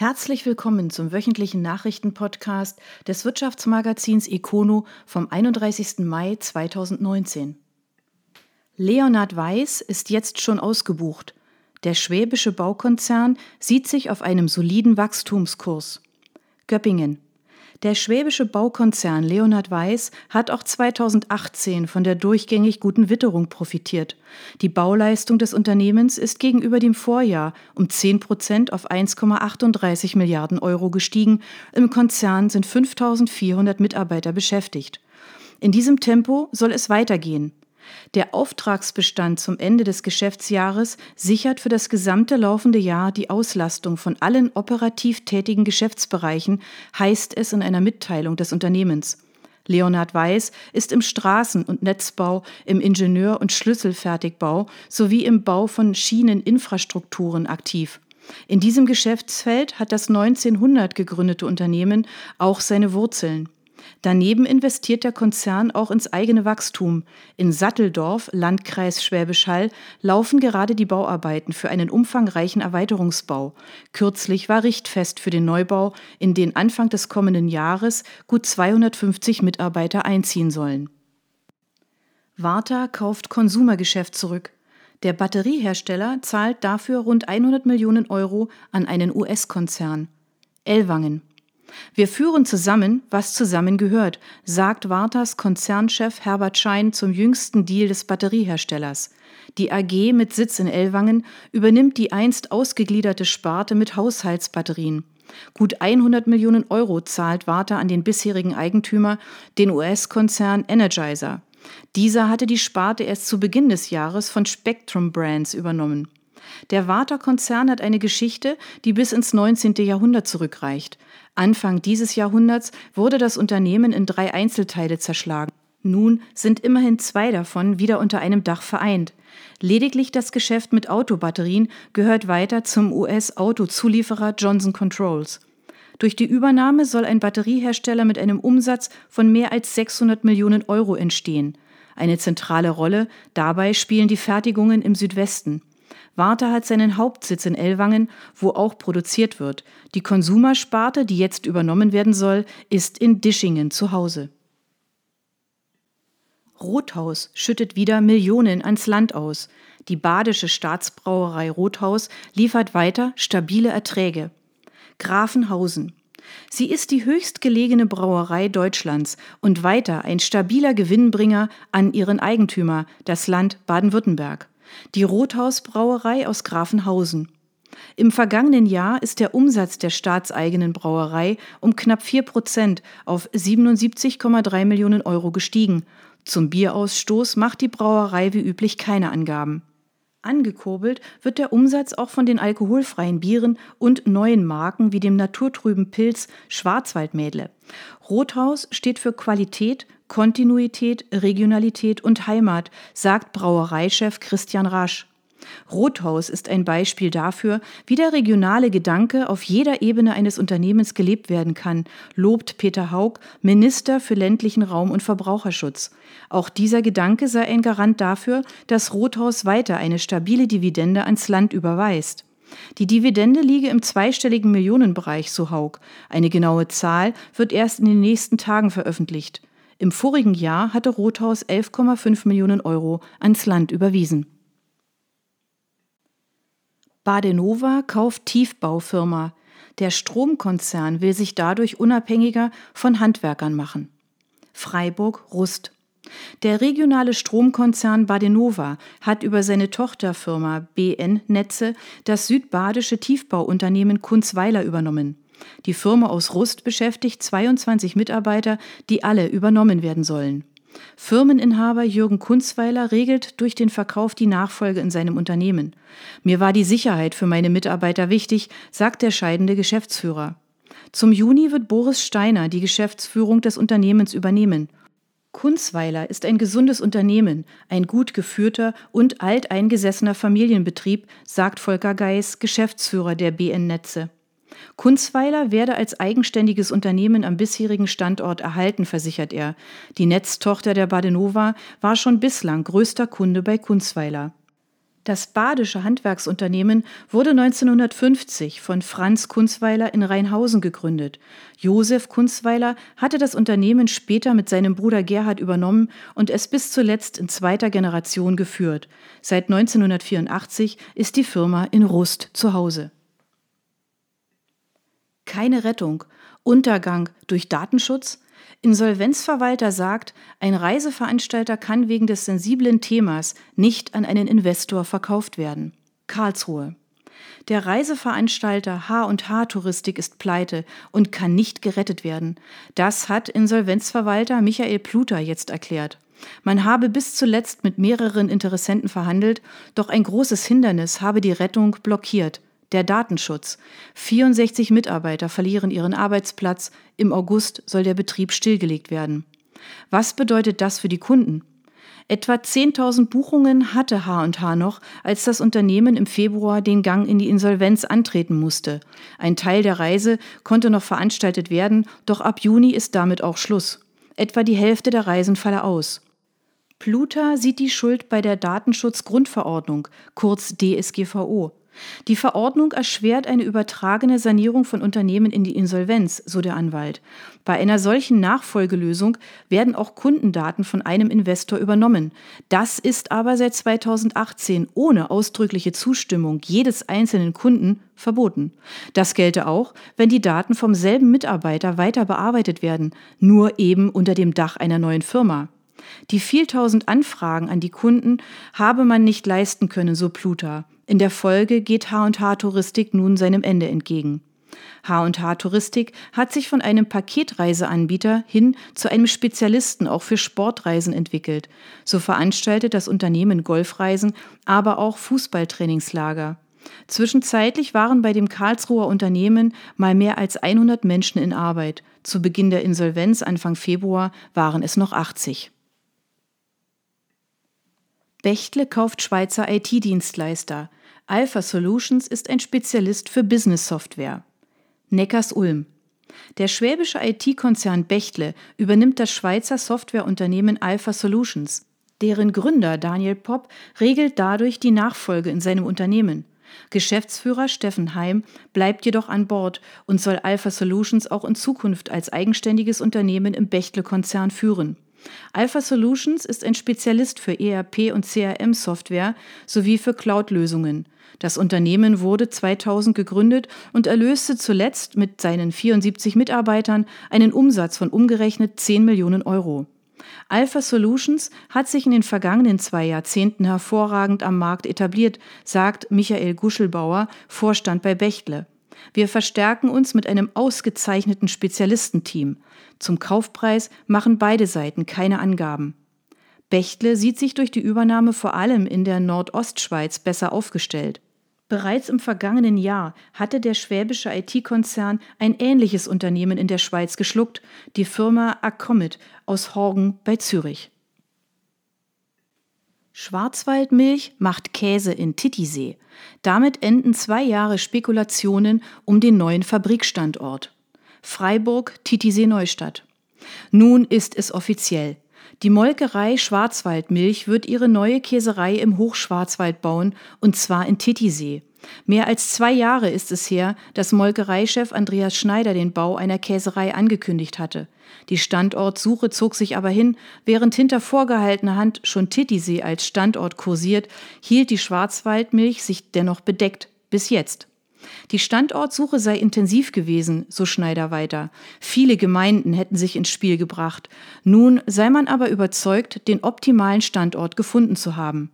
Herzlich willkommen zum wöchentlichen Nachrichtenpodcast des Wirtschaftsmagazins Econo vom 31. Mai 2019. Leonhard Weiß ist jetzt schon ausgebucht. Der schwäbische Baukonzern sieht sich auf einem soliden Wachstumskurs. Göppingen. Der schwäbische Baukonzern Leonhard Weiß hat auch 2018 von der durchgängig guten Witterung profitiert. Die Bauleistung des Unternehmens ist gegenüber dem Vorjahr um 10 Prozent auf 1,38 Milliarden Euro gestiegen. Im Konzern sind 5400 Mitarbeiter beschäftigt. In diesem Tempo soll es weitergehen. Der Auftragsbestand zum Ende des Geschäftsjahres sichert für das gesamte laufende Jahr die Auslastung von allen operativ tätigen Geschäftsbereichen, heißt es in einer Mitteilung des Unternehmens. Leonhard Weiß ist im Straßen- und Netzbau, im Ingenieur- und Schlüsselfertigbau sowie im Bau von Schieneninfrastrukturen aktiv. In diesem Geschäftsfeld hat das 1900 gegründete Unternehmen auch seine Wurzeln. Daneben investiert der Konzern auch ins eigene Wachstum. In Satteldorf, Landkreis Schwäbisch Hall, laufen gerade die Bauarbeiten für einen umfangreichen Erweiterungsbau. Kürzlich war Richtfest für den Neubau, in den Anfang des kommenden Jahres gut 250 Mitarbeiter einziehen sollen. Warta kauft Konsumergeschäft zurück. Der Batteriehersteller zahlt dafür rund 100 Millionen Euro an einen US-Konzern. Ellwangen. Wir führen zusammen, was zusammengehört, sagt Wartas Konzernchef Herbert Schein zum jüngsten Deal des Batterieherstellers. Die AG mit Sitz in Ellwangen übernimmt die einst ausgegliederte Sparte mit Haushaltsbatterien. Gut 100 Millionen Euro zahlt Warta an den bisherigen Eigentümer, den US-Konzern Energizer. Dieser hatte die Sparte erst zu Beginn des Jahres von Spectrum Brands übernommen. Der Warta-Konzern hat eine Geschichte, die bis ins 19. Jahrhundert zurückreicht. Anfang dieses Jahrhunderts wurde das Unternehmen in drei Einzelteile zerschlagen. Nun sind immerhin zwei davon wieder unter einem Dach vereint. Lediglich das Geschäft mit Autobatterien gehört weiter zum US-Autozulieferer Johnson Controls. Durch die Übernahme soll ein Batteriehersteller mit einem Umsatz von mehr als 600 Millionen Euro entstehen. Eine zentrale Rolle dabei spielen die Fertigungen im Südwesten. Warta hat seinen Hauptsitz in Ellwangen, wo auch produziert wird. Die Konsumersparte, die jetzt übernommen werden soll, ist in Dischingen zu Hause. Rothaus schüttet wieder Millionen ans Land aus. Die badische Staatsbrauerei Rothaus liefert weiter stabile Erträge. Grafenhausen. Sie ist die höchstgelegene Brauerei Deutschlands und weiter ein stabiler Gewinnbringer an ihren Eigentümer, das Land Baden-Württemberg die Rothaus-Brauerei aus Grafenhausen. Im vergangenen Jahr ist der Umsatz der staatseigenen Brauerei um knapp 4 Prozent auf 77,3 Millionen Euro gestiegen. Zum Bierausstoß macht die Brauerei wie üblich keine Angaben. Angekurbelt wird der Umsatz auch von den alkoholfreien Bieren und neuen Marken wie dem naturtrüben Pilz Schwarzwaldmädle. Rothaus steht für Qualität, Kontinuität, Regionalität und Heimat, sagt Brauereichef Christian Rasch. Rothaus ist ein Beispiel dafür, wie der regionale Gedanke auf jeder Ebene eines Unternehmens gelebt werden kann, lobt Peter Haug, Minister für ländlichen Raum und Verbraucherschutz. Auch dieser Gedanke sei ein Garant dafür, dass Rothaus weiter eine stabile Dividende ans Land überweist. Die Dividende liege im zweistelligen Millionenbereich, so Haug. Eine genaue Zahl wird erst in den nächsten Tagen veröffentlicht. Im vorigen Jahr hatte Rothaus 11,5 Millionen Euro ans Land überwiesen. Badenova kauft Tiefbaufirma. Der Stromkonzern will sich dadurch unabhängiger von Handwerkern machen. Freiburg Rust. Der regionale Stromkonzern Badenova hat über seine Tochterfirma BN Netze das südbadische Tiefbauunternehmen Kunzweiler übernommen. Die Firma aus Rust beschäftigt 22 Mitarbeiter, die alle übernommen werden sollen. Firmeninhaber Jürgen Kunzweiler regelt durch den Verkauf die Nachfolge in seinem Unternehmen. Mir war die Sicherheit für meine Mitarbeiter wichtig, sagt der scheidende Geschäftsführer. Zum Juni wird Boris Steiner die Geschäftsführung des Unternehmens übernehmen. Kunzweiler ist ein gesundes Unternehmen, ein gut geführter und alteingesessener Familienbetrieb, sagt Volker Geis, Geschäftsführer der BN Netze. Kunzweiler werde als eigenständiges Unternehmen am bisherigen Standort erhalten, versichert er. Die Netztochter der Badenova war schon bislang größter Kunde bei Kunzweiler. Das badische Handwerksunternehmen wurde 1950 von Franz Kunzweiler in Rheinhausen gegründet. Josef Kunzweiler hatte das Unternehmen später mit seinem Bruder Gerhard übernommen und es bis zuletzt in zweiter Generation geführt. Seit 1984 ist die Firma in Rust zu Hause. Keine Rettung, Untergang durch Datenschutz? Insolvenzverwalter sagt, ein Reiseveranstalter kann wegen des sensiblen Themas nicht an einen Investor verkauft werden. Karlsruhe. Der Reiseveranstalter H&H Touristik ist pleite und kann nicht gerettet werden. Das hat Insolvenzverwalter Michael Pluter jetzt erklärt. Man habe bis zuletzt mit mehreren Interessenten verhandelt, doch ein großes Hindernis habe die Rettung blockiert der Datenschutz. 64 Mitarbeiter verlieren ihren Arbeitsplatz. Im August soll der Betrieb stillgelegt werden. Was bedeutet das für die Kunden? Etwa 10.000 Buchungen hatte H&H noch, als das Unternehmen im Februar den Gang in die Insolvenz antreten musste. Ein Teil der Reise konnte noch veranstaltet werden, doch ab Juni ist damit auch Schluss. Etwa die Hälfte der Reisen falle aus. Pluta sieht die Schuld bei der Datenschutzgrundverordnung, kurz DSGVO. Die Verordnung erschwert eine übertragene Sanierung von Unternehmen in die Insolvenz, so der Anwalt. Bei einer solchen Nachfolgelösung werden auch Kundendaten von einem Investor übernommen. Das ist aber seit 2018 ohne ausdrückliche Zustimmung jedes einzelnen Kunden verboten. Das gelte auch, wenn die Daten vom selben Mitarbeiter weiter bearbeitet werden, nur eben unter dem Dach einer neuen Firma. Die vieltausend Anfragen an die Kunden habe man nicht leisten können, so Pluta. In der Folge geht H&H Touristik nun seinem Ende entgegen. H&H Touristik hat sich von einem Paketreiseanbieter hin zu einem Spezialisten auch für Sportreisen entwickelt. So veranstaltet das Unternehmen Golfreisen, aber auch Fußballtrainingslager. Zwischenzeitlich waren bei dem Karlsruher Unternehmen mal mehr als 100 Menschen in Arbeit. Zu Beginn der Insolvenz Anfang Februar waren es noch 80. Bechtle kauft Schweizer IT-Dienstleister. Alpha Solutions ist ein Spezialist für Business-Software. Neckars-Ulm. Der schwäbische IT-Konzern Bechtle übernimmt das Schweizer Softwareunternehmen Alpha Solutions. Deren Gründer Daniel Popp regelt dadurch die Nachfolge in seinem Unternehmen. Geschäftsführer Steffen Heim bleibt jedoch an Bord und soll Alpha Solutions auch in Zukunft als eigenständiges Unternehmen im Bechtle-Konzern führen. Alpha Solutions ist ein Spezialist für ERP und CRM-Software sowie für Cloud-Lösungen. Das Unternehmen wurde 2000 gegründet und erlöste zuletzt mit seinen 74 Mitarbeitern einen Umsatz von umgerechnet 10 Millionen Euro. Alpha Solutions hat sich in den vergangenen zwei Jahrzehnten hervorragend am Markt etabliert, sagt Michael Guschelbauer, Vorstand bei Bechtle. Wir verstärken uns mit einem ausgezeichneten Spezialistenteam. Zum Kaufpreis machen beide Seiten keine Angaben. Bechtle sieht sich durch die Übernahme vor allem in der Nordostschweiz besser aufgestellt. Bereits im vergangenen Jahr hatte der schwäbische IT-Konzern ein ähnliches Unternehmen in der Schweiz geschluckt, die Firma Acomit aus Horgen bei Zürich. Schwarzwaldmilch macht Käse in Titisee. Damit enden zwei Jahre Spekulationen um den neuen Fabrikstandort. Freiburg, Titisee Neustadt. Nun ist es offiziell. Die Molkerei Schwarzwaldmilch wird ihre neue Käserei im Hochschwarzwald bauen, und zwar in Titisee. Mehr als zwei Jahre ist es her, dass Molkereichef Andreas Schneider den Bau einer Käserei angekündigt hatte. Die Standortsuche zog sich aber hin, während hinter vorgehaltener Hand schon Titisee als Standort kursiert, hielt die Schwarzwaldmilch sich dennoch bedeckt, bis jetzt. Die Standortsuche sei intensiv gewesen, so Schneider weiter. Viele Gemeinden hätten sich ins Spiel gebracht. Nun sei man aber überzeugt, den optimalen Standort gefunden zu haben.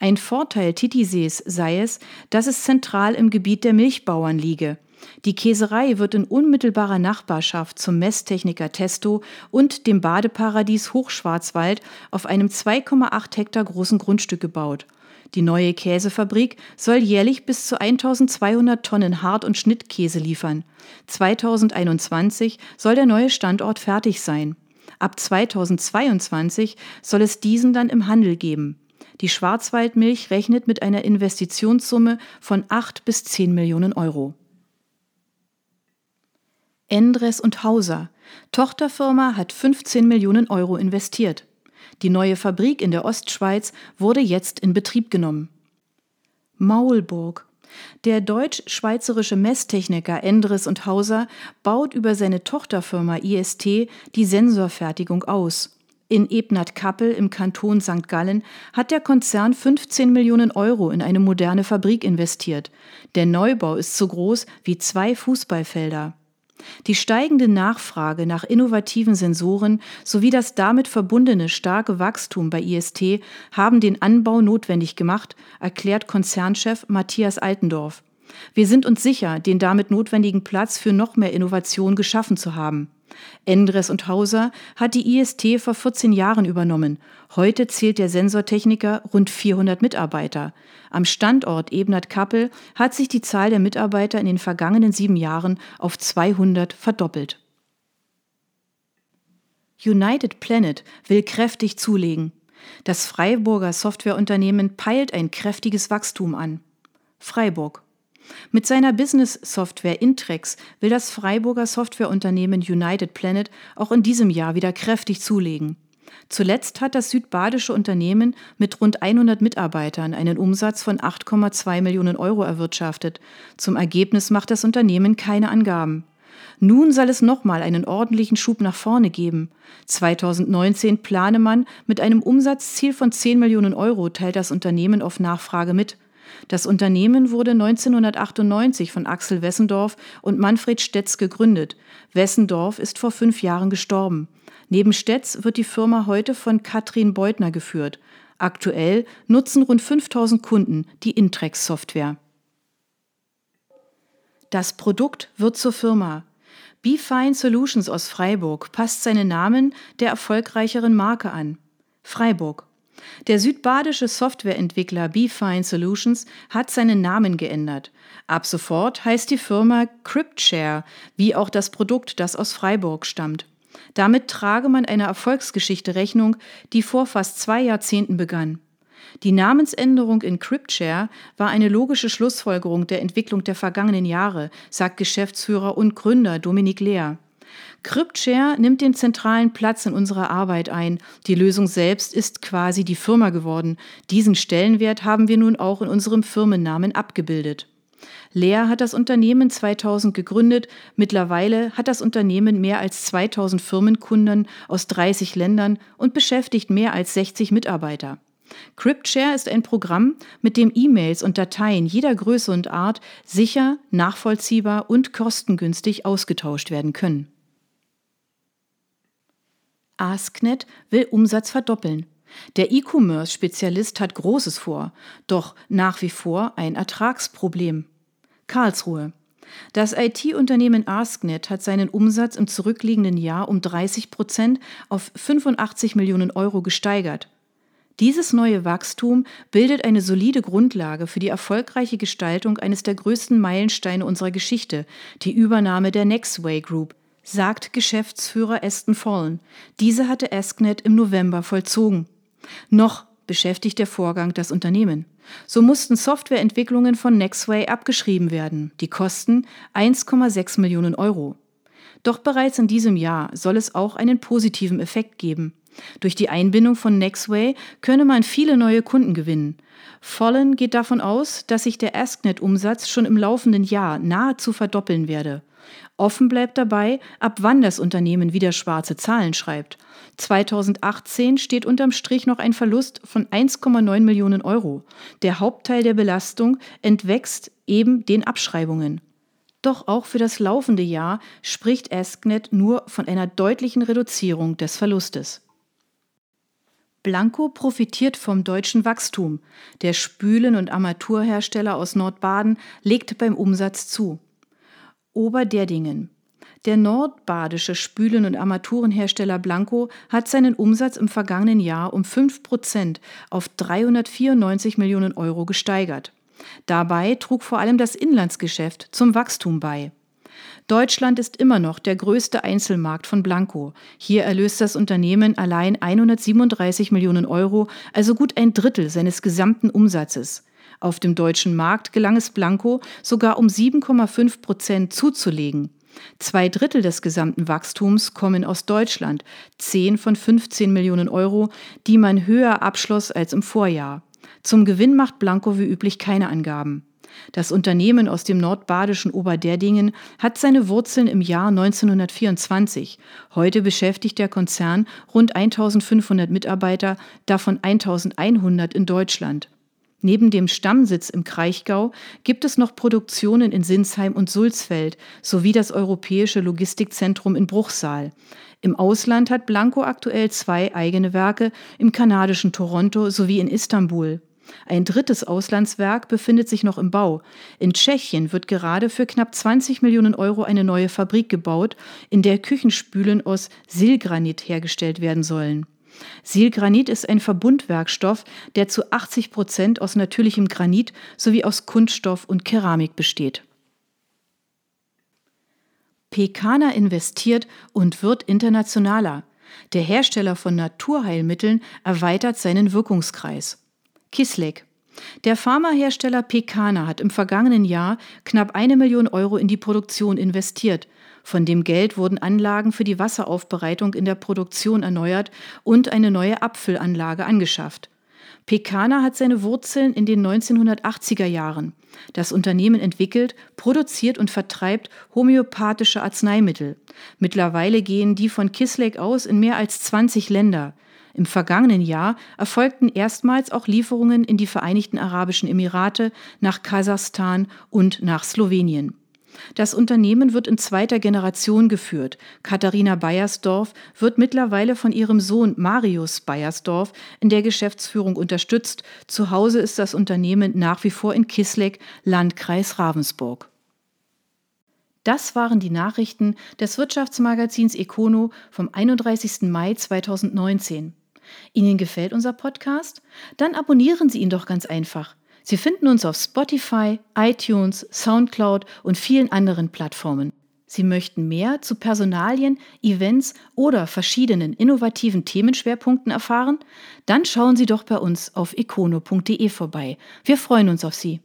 Ein Vorteil Titisees sei es, dass es zentral im Gebiet der Milchbauern liege. Die Käserei wird in unmittelbarer Nachbarschaft zum Messtechniker Testo und dem Badeparadies Hochschwarzwald auf einem 2,8 Hektar großen Grundstück gebaut. Die neue Käsefabrik soll jährlich bis zu 1200 Tonnen Hart- und Schnittkäse liefern. 2021 soll der neue Standort fertig sein. Ab 2022 soll es diesen dann im Handel geben. Die Schwarzwaldmilch rechnet mit einer Investitionssumme von 8 bis 10 Millionen Euro. Endres und Hauser. Tochterfirma hat 15 Millionen Euro investiert. Die neue Fabrik in der Ostschweiz wurde jetzt in Betrieb genommen. Maulburg. Der deutsch-schweizerische Messtechniker Endres und Hauser baut über seine Tochterfirma IST die Sensorfertigung aus. In Ebnat-Kappel im Kanton St. Gallen hat der Konzern 15 Millionen Euro in eine moderne Fabrik investiert. Der Neubau ist so groß wie zwei Fußballfelder. Die steigende Nachfrage nach innovativen Sensoren sowie das damit verbundene starke Wachstum bei IST haben den Anbau notwendig gemacht, erklärt Konzernchef Matthias Altendorf. Wir sind uns sicher, den damit notwendigen Platz für noch mehr Innovation geschaffen zu haben. Endres und Hauser hat die IST vor 14 Jahren übernommen. Heute zählt der Sensortechniker rund 400 Mitarbeiter. Am Standort Ebnat-Kappel hat sich die Zahl der Mitarbeiter in den vergangenen sieben Jahren auf 200 verdoppelt. United Planet will kräftig zulegen. Das Freiburger Softwareunternehmen peilt ein kräftiges Wachstum an. Freiburg. Mit seiner Business-Software Intrex will das Freiburger Softwareunternehmen United Planet auch in diesem Jahr wieder kräftig zulegen. Zuletzt hat das südbadische Unternehmen mit rund 100 Mitarbeitern einen Umsatz von 8,2 Millionen Euro erwirtschaftet. Zum Ergebnis macht das Unternehmen keine Angaben. Nun soll es nochmal einen ordentlichen Schub nach vorne geben. 2019 plane man mit einem Umsatzziel von 10 Millionen Euro, teilt das Unternehmen auf Nachfrage mit. Das Unternehmen wurde 1998 von Axel Wessendorf und Manfred Stetz gegründet. Wessendorf ist vor fünf Jahren gestorben. Neben Stetz wird die Firma heute von Katrin Beutner geführt. Aktuell nutzen rund 5000 Kunden die Intrex-Software. Das Produkt wird zur Firma. BeFine Solutions aus Freiburg passt seinen Namen der erfolgreicheren Marke an. Freiburg. Der südbadische Softwareentwickler BeFine Solutions hat seinen Namen geändert. Ab sofort heißt die Firma CryptShare, wie auch das Produkt, das aus Freiburg stammt. Damit trage man einer Erfolgsgeschichte Rechnung, die vor fast zwei Jahrzehnten begann. Die Namensänderung in CryptShare war eine logische Schlussfolgerung der Entwicklung der vergangenen Jahre, sagt Geschäftsführer und Gründer Dominik Lehr. CryptShare nimmt den zentralen Platz in unserer Arbeit ein. Die Lösung selbst ist quasi die Firma geworden. Diesen Stellenwert haben wir nun auch in unserem Firmennamen abgebildet. Lea hat das Unternehmen 2000 gegründet. Mittlerweile hat das Unternehmen mehr als 2000 Firmenkunden aus 30 Ländern und beschäftigt mehr als 60 Mitarbeiter. CryptShare ist ein Programm, mit dem E-Mails und Dateien jeder Größe und Art sicher, nachvollziehbar und kostengünstig ausgetauscht werden können. AskNet will Umsatz verdoppeln. Der E-Commerce-Spezialist hat Großes vor, doch nach wie vor ein Ertragsproblem. Karlsruhe. Das IT-Unternehmen AskNet hat seinen Umsatz im zurückliegenden Jahr um 30 Prozent auf 85 Millionen Euro gesteigert. Dieses neue Wachstum bildet eine solide Grundlage für die erfolgreiche Gestaltung eines der größten Meilensteine unserer Geschichte, die Übernahme der Nextway Group, sagt Geschäftsführer Aston Fallen. Diese hatte Asknet im November vollzogen. Noch beschäftigt der Vorgang das Unternehmen. So mussten Softwareentwicklungen von Nextway abgeschrieben werden. Die Kosten 1,6 Millionen Euro. Doch bereits in diesem Jahr soll es auch einen positiven Effekt geben. Durch die Einbindung von Nextway könne man viele neue Kunden gewinnen. Fallen geht davon aus, dass sich der AskNet-Umsatz schon im laufenden Jahr nahezu verdoppeln werde. Offen bleibt dabei, ab wann das Unternehmen wieder schwarze Zahlen schreibt. 2018 steht unterm Strich noch ein Verlust von 1,9 Millionen Euro. Der Hauptteil der Belastung entwächst eben den Abschreibungen. Doch auch für das laufende Jahr spricht Asknet nur von einer deutlichen Reduzierung des Verlustes. Blanco profitiert vom deutschen Wachstum. Der Spülen- und Armaturhersteller aus Nordbaden legt beim Umsatz zu. Oberderdingen. Der nordbadische Spülen- und Armaturenhersteller Blanco hat seinen Umsatz im vergangenen Jahr um 5 Prozent auf 394 Millionen Euro gesteigert. Dabei trug vor allem das Inlandsgeschäft zum Wachstum bei. Deutschland ist immer noch der größte Einzelmarkt von Blanco. Hier erlöst das Unternehmen allein 137 Millionen Euro, also gut ein Drittel seines gesamten Umsatzes. Auf dem deutschen Markt gelang es Blanco sogar um 7,5 Prozent zuzulegen. Zwei Drittel des gesamten Wachstums kommen aus Deutschland, 10 von 15 Millionen Euro, die man höher abschloss als im Vorjahr. Zum Gewinn macht Blanco wie üblich keine Angaben. Das Unternehmen aus dem nordbadischen Oberderdingen hat seine Wurzeln im Jahr 1924. Heute beschäftigt der Konzern rund 1500 Mitarbeiter, davon 1100 in Deutschland. Neben dem Stammsitz im Kraichgau gibt es noch Produktionen in Sinsheim und Sulzfeld sowie das Europäische Logistikzentrum in Bruchsal. Im Ausland hat Blanco aktuell zwei eigene Werke im kanadischen Toronto sowie in Istanbul. Ein drittes Auslandswerk befindet sich noch im Bau. In Tschechien wird gerade für knapp 20 Millionen Euro eine neue Fabrik gebaut, in der Küchenspülen aus Silgranit hergestellt werden sollen. Silgranit ist ein Verbundwerkstoff, der zu 80 Prozent aus natürlichem Granit sowie aus Kunststoff und Keramik besteht. Pekana investiert und wird internationaler. Der Hersteller von Naturheilmitteln erweitert seinen Wirkungskreis. Kislek. Der Pharmahersteller Pekana hat im vergangenen Jahr knapp eine Million Euro in die Produktion investiert. Von dem Geld wurden Anlagen für die Wasseraufbereitung in der Produktion erneuert und eine neue Abfüllanlage angeschafft. Pekana hat seine Wurzeln in den 1980er Jahren. Das Unternehmen entwickelt, produziert und vertreibt homöopathische Arzneimittel. Mittlerweile gehen die von Kislek aus in mehr als 20 Länder. Im vergangenen Jahr erfolgten erstmals auch Lieferungen in die Vereinigten Arabischen Emirate, nach Kasachstan und nach Slowenien. Das Unternehmen wird in zweiter Generation geführt. Katharina Beiersdorf wird mittlerweile von ihrem Sohn Marius Beiersdorf in der Geschäftsführung unterstützt. Zu Hause ist das Unternehmen nach wie vor in Kisleck, Landkreis Ravensburg. Das waren die Nachrichten des Wirtschaftsmagazins Econo vom 31. Mai 2019. Ihnen gefällt unser Podcast? Dann abonnieren Sie ihn doch ganz einfach. Sie finden uns auf Spotify, iTunes, SoundCloud und vielen anderen Plattformen. Sie möchten mehr zu Personalien, Events oder verschiedenen innovativen Themenschwerpunkten erfahren? Dann schauen Sie doch bei uns auf econo.de vorbei. Wir freuen uns auf Sie.